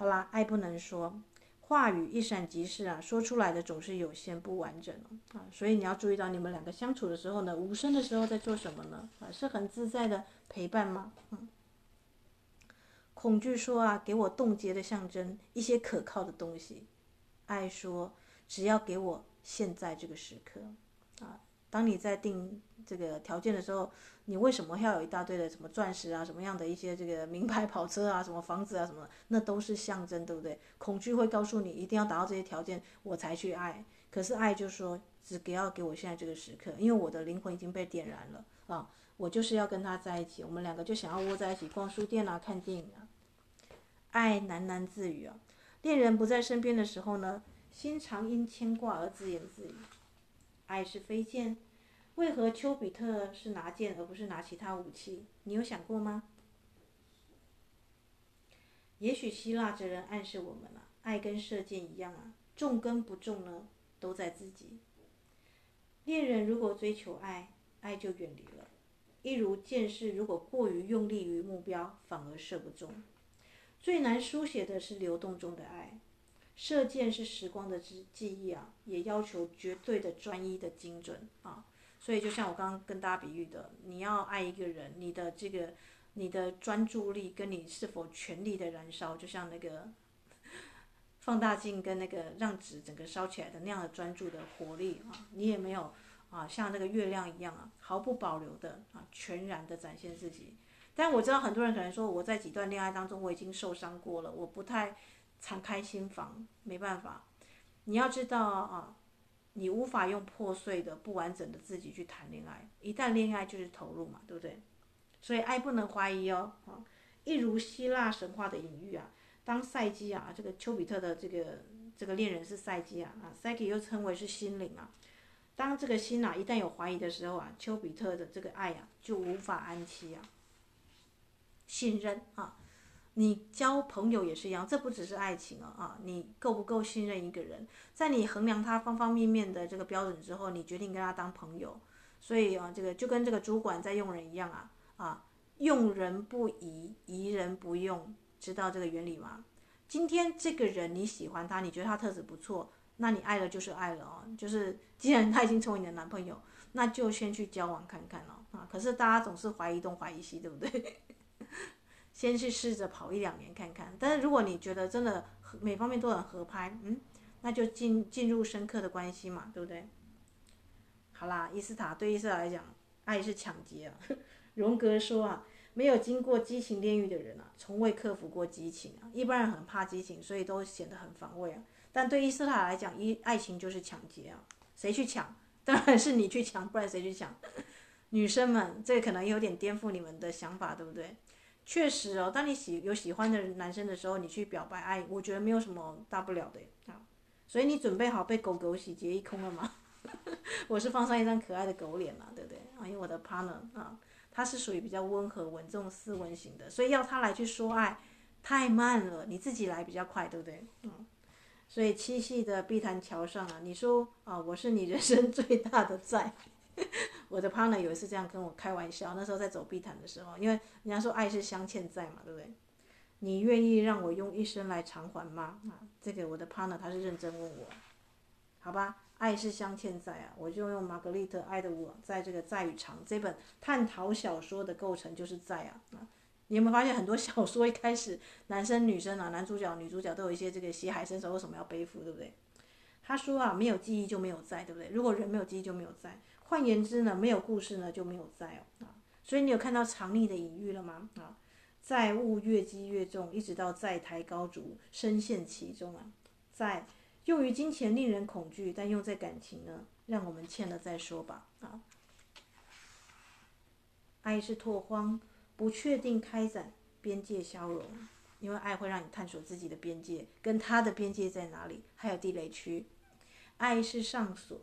Speaker 1: 好啦，爱不能说，话语一闪即逝啊，说出来的总是有限不完整啊，所以你要注意到你们两个相处的时候呢，无声的时候在做什么呢？啊，是很自在的陪伴吗？嗯，恐惧说啊，给我冻结的象征，一些可靠的东西。爱说，只要给我现在这个时刻啊。当你在定这个条件的时候，你为什么要有一大堆的什么钻石啊，什么样的一些这个名牌跑车啊，什么房子啊，什么，那都是象征，对不对？恐惧会告诉你一定要达到这些条件，我才去爱。可是爱就说，只给要给我现在这个时刻，因为我的灵魂已经被点燃了啊，我就是要跟他在一起，我们两个就想要窝在一起逛书店啊，看电影啊。爱喃喃自语啊，恋人不在身边的时候呢，心常因牵挂而自言自语。爱是飞剑，为何丘比特是拿剑而不是拿其他武器？你有想过吗？也许希腊哲人暗示我们了，爱跟射箭一样啊，中跟不中呢，都在自己。恋人如果追求爱，爱就远离了；一如箭士如果过于用力于目标，反而射不中。最难书写的是流动中的爱。射箭是时光的记记忆啊，也要求绝对的专一的精准啊。所以就像我刚刚跟大家比喻的，你要爱一个人，你的这个你的专注力跟你是否全力的燃烧，就像那个放大镜跟那个让纸整个烧起来的那样的专注的活力啊，你也没有啊，像那个月亮一样啊，毫不保留的啊，全然的展现自己。但我知道很多人可能说，我在几段恋爱当中我已经受伤过了，我不太敞开心房，没办法。你要知道啊，你无法用破碎的、不完整的自己去谈恋爱。一旦恋爱就是投入嘛，对不对？所以爱不能怀疑哦。啊，一如希腊神话的隐喻啊，当赛基啊，这个丘比特的这个这个恋人是赛基啊，啊，赛基又称为是心灵啊。当这个心啊一旦有怀疑的时候啊，丘比特的这个爱啊就无法安息啊。信任啊，你交朋友也是一样，这不只是爱情啊啊，你够不够信任一个人，在你衡量他方方面面的这个标准之后，你决定跟他当朋友，所以啊，这个就跟这个主管在用人一样啊啊，用人不疑，疑人不用，知道这个原理吗？今天这个人你喜欢他，你觉得他特质不错，那你爱了就是爱了哦，就是既然他已经成为你的男朋友，那就先去交往看看了啊。可是大家总是怀疑东怀疑西，对不对？先去试着跑一两年看看，但是如果你觉得真的每方面都很合拍，嗯，那就进进入深刻的关系嘛，对不对？好啦，伊斯塔对伊斯塔来讲，爱是抢劫啊。荣格说啊，没有经过激情炼狱的人啊，从未克服过激情啊。一般人很怕激情，所以都显得很防卫啊。但对伊斯塔来讲，一爱情就是抢劫啊。谁去抢？当然是你去抢，不然谁去抢？女生们，这可能有点颠覆你们的想法，对不对？确实哦，当你喜有喜欢的男生的时候，你去表白爱，我觉得没有什么大不了的啊。所以你准备好被狗狗洗劫一空了吗？我是放上一张可爱的狗脸嘛，对不对？啊，因为我的 partner 啊，他是属于比较温和、稳重、斯文型的，所以要他来去说爱太慢了，你自己来比较快，对不对？嗯，所以七夕的碧潭桥上啊，你说啊，我是你人生最大的 债。我的 partner 有一次这样跟我开玩笑，那时候在走碧潭的时候，因为人家说爱是镶嵌在嘛，对不对？你愿意让我用一生来偿还吗？啊，这个我的 partner 他是认真问我，好吧？爱是镶嵌在啊，我就用玛格丽特·爱的我在这个《在与长》这本探讨小说的构成就是在啊啊！你有没有发现很多小说一开始男生女生啊，男主角女主角都有一些这个血海深仇，为什么要背负，对不对？他说啊，没有记忆就没有在，对不对？如果人没有记忆就没有在。换言之呢，没有故事呢就没有债哦啊，所以你有看到藏匿的隐喻了吗？啊，债务越积越重，一直到债台高筑，深陷其中啊。债用于金钱令人恐惧，但用在感情呢，让我们欠了再说吧啊。爱是拓荒，不确定开展，边界消融，因为爱会让你探索自己的边界，跟他的边界在哪里，还有地雷区。爱是上锁。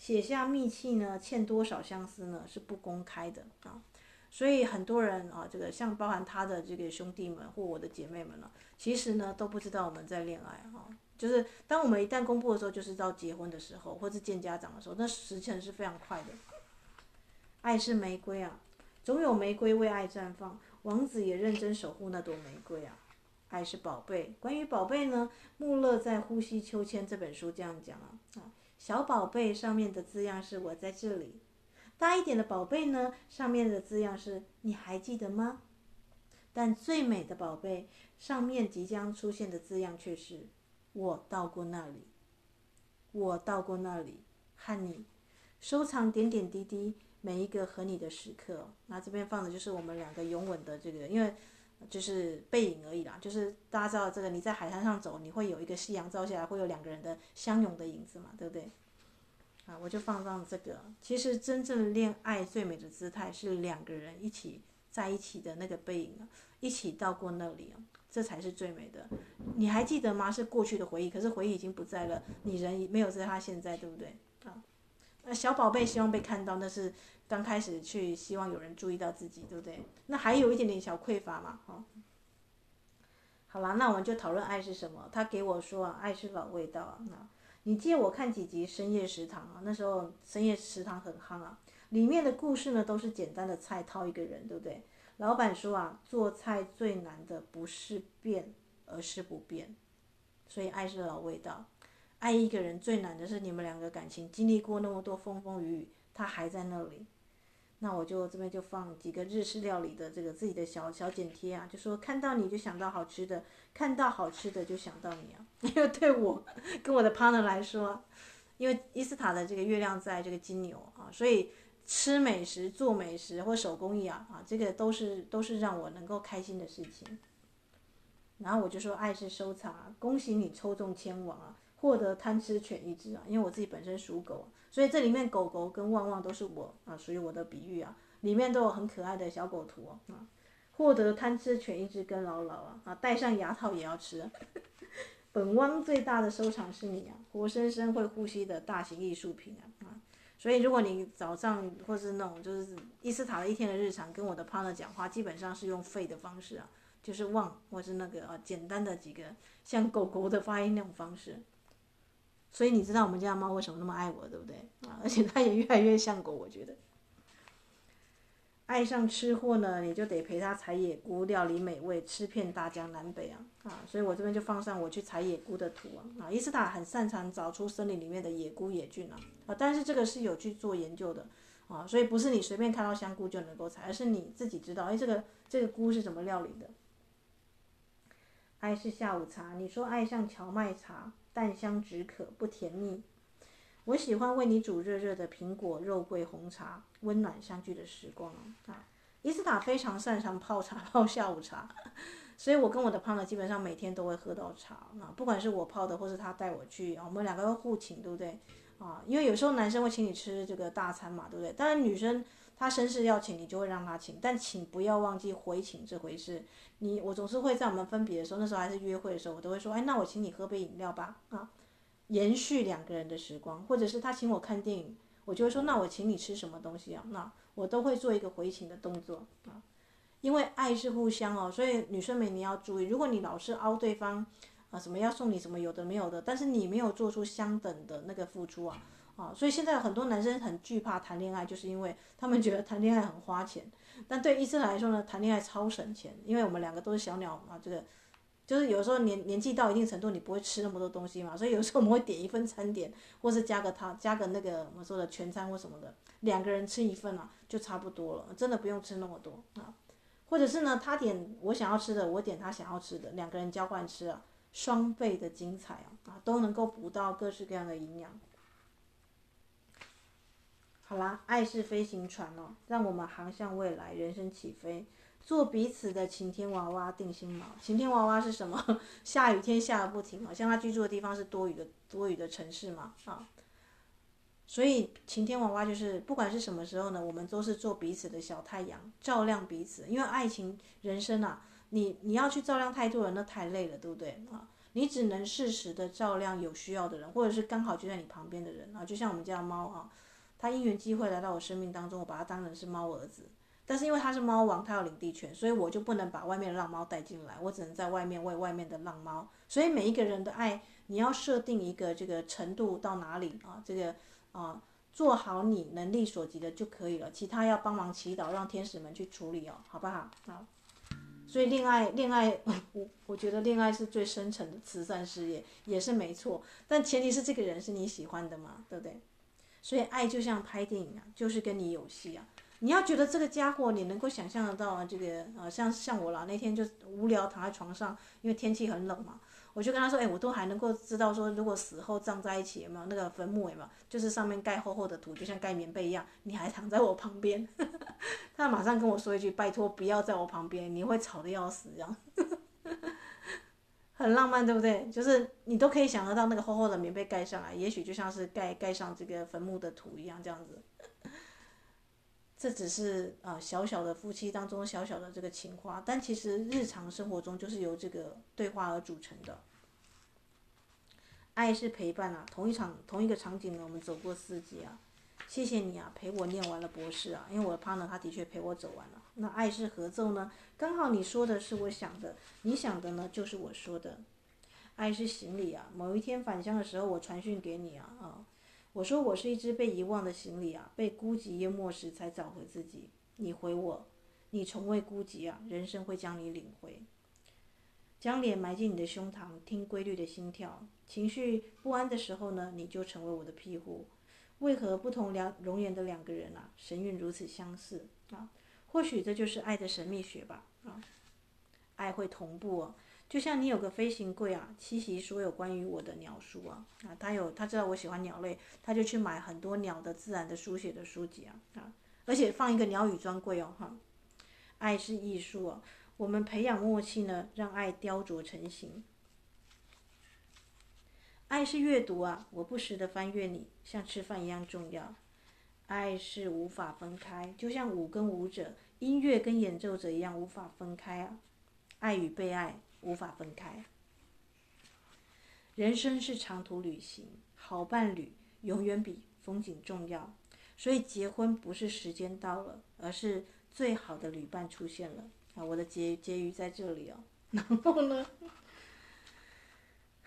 Speaker 1: 写下密契呢，欠多少相思呢？是不公开的啊，所以很多人啊，这个像包含他的这个兄弟们或我的姐妹们呢，其实呢都不知道我们在恋爱哈，就是当我们一旦公布的时候，就是到结婚的时候，或是见家长的时候，那时辰是非常快的。爱是玫瑰啊，总有玫瑰为爱绽放，王子也认真守护那朵玫瑰啊。爱是宝贝，关于宝贝呢，穆勒在《呼吸秋千》这本书这样讲啊啊。小宝贝上面的字样是我在这里，大一点的宝贝呢，上面的字样是你还记得吗？但最美的宝贝上面即将出现的字样却是我到过那里，我到过那里和你收藏点点滴滴每一个和你的时刻。那这边放的就是我们两个拥吻的这个，因为。就是背影而已啦，就是大家知道这个，你在海滩上走，你会有一个夕阳照下来，会有两个人的相拥的影子嘛，对不对？啊，我就放上这个。其实真正恋爱最美的姿态是两个人一起在一起的那个背影，一起到过那里，这才是最美的。你还记得吗？是过去的回忆，可是回忆已经不在了，你人没有在他现在，对不对？啊，那小宝贝希望被看到，那是。刚开始去希望有人注意到自己，对不对？那还有一点点小匮乏嘛，哈。好了，那我们就讨论爱是什么。他给我说啊，爱是老味道啊。那你借我看几集《深夜食堂》啊？那时候《深夜食堂》很夯啊。里面的故事呢，都是简单的菜套一个人，对不对？老板说啊，做菜最难的不是变，而是不变。所以爱是老味道。爱一个人最难的是你们两个感情经历过那么多风风雨雨，他还在那里。那我就这边就放几个日式料理的这个自己的小小剪贴啊，就说看到你就想到好吃的，看到好吃的就想到你啊。因为对我跟我的 partner 来说，因为伊斯塔的这个月亮在这个金牛啊，所以吃美食、做美食或手工艺啊啊，这个都是都是让我能够开心的事情。然后我就说爱是收藏啊，恭喜你抽中签王啊！获得贪吃犬一只啊，因为我自己本身属狗，所以这里面狗狗跟旺旺都是我啊，属于我的比喻啊，里面都有很可爱的小狗图啊。获得贪吃犬一只跟牢牢啊，啊，戴上牙套也要吃。本汪最大的收藏是你啊，活生生会呼吸的大型艺术品啊啊！所以如果你早上或是那种就是伊斯塔的一天的日常跟我的 partner 讲话，基本上是用吠的方式啊，就是旺或是那个啊简单的几个像狗狗的发音那种方式。所以你知道我们家猫为什么那么爱我，对不对？啊，而且它也越来越像狗，我觉得。爱上吃货呢，你就得陪它采野菇，料理美味，吃遍大江南北啊！啊，所以我这边就放上我去采野菇的图啊！啊，伊斯塔很擅长找出森林里面的野菇野菌啊！啊，但是这个是有去做研究的啊，所以不是你随便看到香菇就能够采，而是你自己知道，哎，这个这个菇是怎么料理的。爱是下午茶，你说爱上荞麦茶。淡香止渴，不甜腻。我喜欢为你煮热热的苹果肉桂红茶，温暖相聚的时光啊！伊斯塔非常擅长泡茶，泡下午茶，所以我跟我的 partner 基本上每天都会喝到茶啊，不管是我泡的，或是他带我去啊，我们两个会互请，对不对啊？因为有时候男生会请你吃这个大餐嘛，对不对？当然女生。他绅士要请，你就会让他请，但请不要忘记回请这回事。你我总是会在我们分别的时候，那时候还是约会的时候，我都会说，哎，那我请你喝杯饮料吧，啊，延续两个人的时光。或者是他请我看电影，我就会说，那我请你吃什么东西啊？那我都会做一个回请的动作啊，因为爱是互相哦，所以女生们你要注意，如果你老是凹对方啊，什么要送你什么有的没有的，但是你没有做出相等的那个付出啊。啊，所以现在很多男生很惧怕谈恋爱，就是因为他们觉得谈恋爱很花钱。但对医生来说呢，谈恋爱超省钱，因为我们两个都是小鸟嘛，这个就是有时候年年纪到一定程度，你不会吃那么多东西嘛，所以有时候我们会点一份餐点，或是加个汤，加个那个我们说的全餐或什么的，两个人吃一份啊，就差不多了，真的不用吃那么多啊。或者是呢，他点我想要吃的，我点他想要吃的，两个人交换吃啊，双倍的精彩啊，啊，都能够补到各式各样的营养。好啦，爱是飞行船哦，让我们航向未来，人生起飞，做彼此的晴天娃娃，定心锚。晴天娃娃是什么？下雨天下个不停嘛，像他居住的地方是多雨的多雨的城市嘛，啊，所以晴天娃娃就是不管是什么时候呢，我们都是做彼此的小太阳，照亮彼此。因为爱情人生啊，你你要去照亮太多人，那太累了，对不对啊？你只能适时的照亮有需要的人，或者是刚好就在你旁边的人啊，就像我们家猫啊。他因缘机会来到我生命当中，我把他当成是猫儿子，但是因为他是猫王，他有领地权，所以我就不能把外面的浪猫带进来，我只能在外面喂外面的浪猫。所以每一个人的爱，你要设定一个这个程度到哪里啊？这个啊，做好你能力所及的就可以了，其他要帮忙祈祷，让天使们去处理哦，好不好？好。所以恋爱，恋爱，我我觉得恋爱是最深层的慈善事业，也是没错，但前提是这个人是你喜欢的嘛，对不对？所以爱就像拍电影啊，就是跟你有戏啊。你要觉得这个家伙你能够想象得到啊，这个呃像像我啦，那天就无聊躺在床上，因为天气很冷嘛，我就跟他说，哎，我都还能够知道说，如果死后葬在一起有没有那个坟墓有没有，就是上面盖厚厚的土，就像盖棉被一样，你还躺在我旁边。他马上跟我说一句，拜托不要在我旁边，你会吵得要死这样。很浪漫，对不对？就是你都可以想得到那个厚厚的棉被盖上来，也许就像是盖盖上这个坟墓的土一样，这样子。这只是啊小小的夫妻当中小小的这个情话，但其实日常生活中就是由这个对话而组成的。爱是陪伴啊，同一场同一个场景呢，我们走过四季啊。谢谢你啊，陪我念完了博士啊，因为我的 partner 他的确陪我走完了。那爱是合奏呢？刚好你说的是我想的，你想的呢就是我说的。爱是行李啊，某一天返乡的时候我传讯给你啊啊，我说我是一只被遗忘的行李啊，被孤寂淹没时才找回自己。你回我，你从未孤寂啊，人生会将你领回。将脸埋进你的胸膛，听规律的心跳。情绪不安的时候呢，你就成为我的庇护。为何不同两容颜的两个人啊，神韵如此相似啊？或许这就是爱的神秘学吧啊！爱会同步哦，就像你有个飞行柜啊，栖息所有关于我的鸟书啊啊！他有他知道我喜欢鸟类，他就去买很多鸟的自然的书写的书籍啊啊！而且放一个鸟语专柜哦哈！爱是艺术哦，我们培养默契呢，让爱雕琢成型。爱是阅读啊，我不时的翻阅你，像吃饭一样重要。爱是无法分开，就像舞跟舞者、音乐跟演奏者一样无法分开啊。爱与被爱无法分开。人生是长途旅行，好伴侣永远比风景重要。所以结婚不是时间到了，而是最好的旅伴出现了啊！我的结结语在这里哦。然后呢？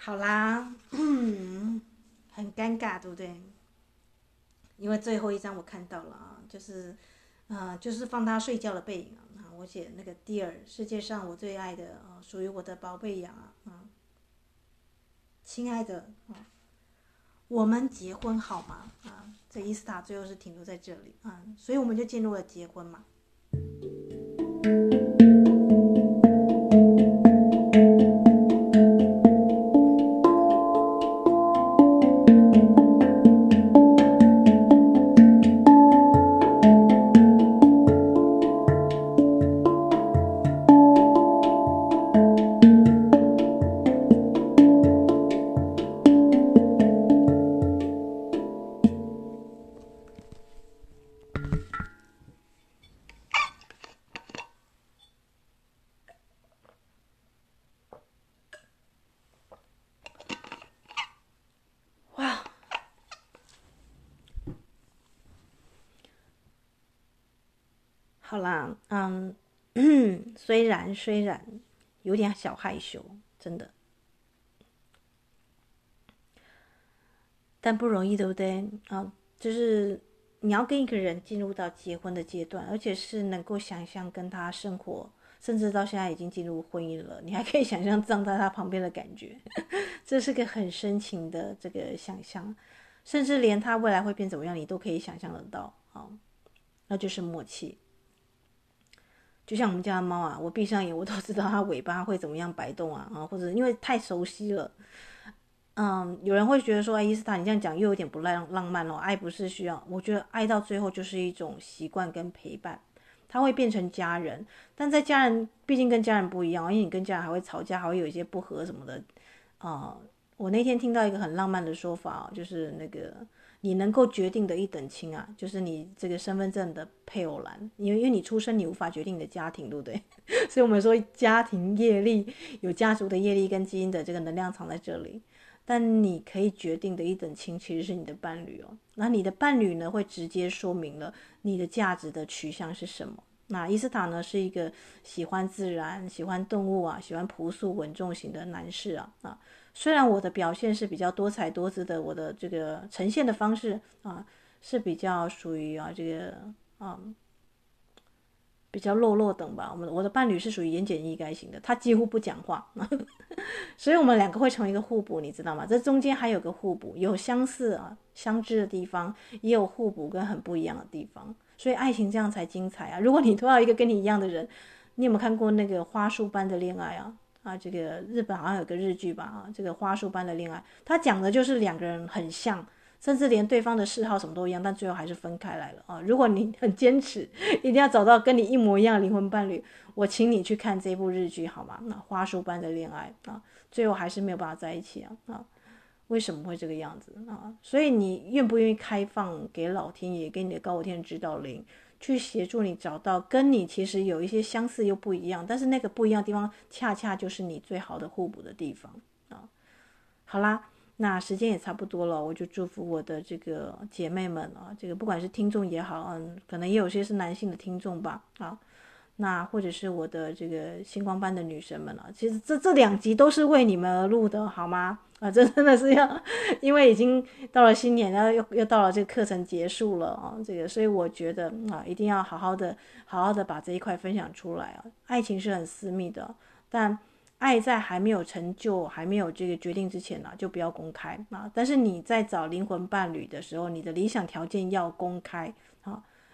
Speaker 1: 好啦，很尴尬，对不对？因为最后一张我看到了啊，就是，啊、就是放他睡觉的背影啊。我写那个 Dear，世界上我最爱的啊，属于我的宝贝羊啊，啊，亲爱的啊，我们结婚好吗？啊，这伊斯塔最后是停留在这里啊，所以我们就进入了结婚嘛。虽然虽然有点小害羞，真的，但不容易，对不对？啊，就是你要跟一个人进入到结婚的阶段，而且是能够想象跟他生活，甚至到现在已经进入婚姻了，你还可以想象站在他旁边的感觉，这是个很深情的这个想象，甚至连他未来会变怎么样，你都可以想象得到啊，那就是默契。就像我们家的猫啊，我闭上眼，我都知道它尾巴会怎么样摆动啊啊，或者因为太熟悉了，嗯，有人会觉得说，哎，伊斯塔，你这样讲又有点不浪浪漫了。爱不是需要，我觉得爱到最后就是一种习惯跟陪伴，它会变成家人。但在家人，毕竟跟家人不一样，因为你跟家人还会吵架，还会有一些不和什么的啊、嗯。我那天听到一个很浪漫的说法，就是那个。你能够决定的一等亲啊，就是你这个身份证的配偶栏，因为因为你出生，你无法决定你的家庭，对不对？所以我们说家庭业力有家族的业力跟基因的这个能量藏在这里，但你可以决定的一等亲其实是你的伴侣哦。那你的伴侣呢，会直接说明了你的价值的取向是什么。那伊斯塔呢，是一个喜欢自然、喜欢动物啊、喜欢朴素稳重型的男士啊啊。虽然我的表现是比较多彩多姿的，我的这个呈现的方式啊是比较属于啊这个啊比较落落等吧。我们我的伴侣是属于言简意赅型的，他几乎不讲话，所以我们两个会成为一个互补，你知道吗？这中间还有个互补，有相似啊相知的地方，也有互补跟很不一样的地方，所以爱情这样才精彩啊！如果你拖到一个跟你一样的人，你有没有看过那个花束般的恋爱啊？啊，这个日本好像有个日剧吧？啊，这个花束般的恋爱，他讲的就是两个人很像，甚至连对方的嗜好什么都一样，但最后还是分开来了啊。如果你 很坚持，一定要找到跟你一模一样的灵魂伴侣，我请你去看这部日剧好吗？那花束般的恋爱啊，最后还是没有办法在一起啊啊，为什么会这个样子啊？所以你愿不愿意开放给老天爷，给你的高天指导灵？去协助你找到跟你其实有一些相似又不一样，但是那个不一样的地方，恰恰就是你最好的互补的地方啊。好啦，那时间也差不多了，我就祝福我的这个姐妹们啊，这个不管是听众也好，嗯，可能也有些是男性的听众吧，啊。那或者是我的这个星光班的女神们啊，其实这这两集都是为你们而录的，好吗？啊，这 真的是要，因为已经到了新年，然后又又到了这个课程结束了啊，这个，所以我觉得啊，一定要好好的、好好的把这一块分享出来啊。爱情是很私密的，但爱在还没有成就、还没有这个决定之前呢、就不要公开啊。但是你在找灵魂伴侣的时候，你的理想条件要公开。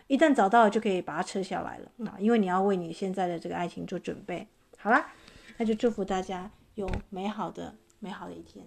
Speaker 1: 一旦找到了，就可以把它撤下来了那，因为你要为你现在的这个爱情做准备。好啦，那就祝福大家有美好的美好的一天。